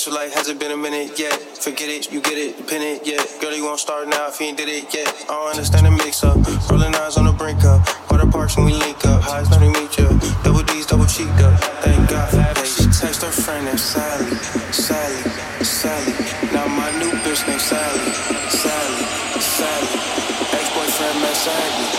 Extra like, hasn't been a minute yet. Forget it, you get it, pin it, yeah. Girl, you won't start now if you ain't did it yet. I don't understand the mix up. Rolling eyes on the brink up. Water parks when we link up. Highs when we meet ya. Double D's, double cheeked up. Thank God for that. She text her friend named Sally, Sally, Sally. Now my new bitch named Sally, Sally, Sally. Ex-boyfriend met Sally.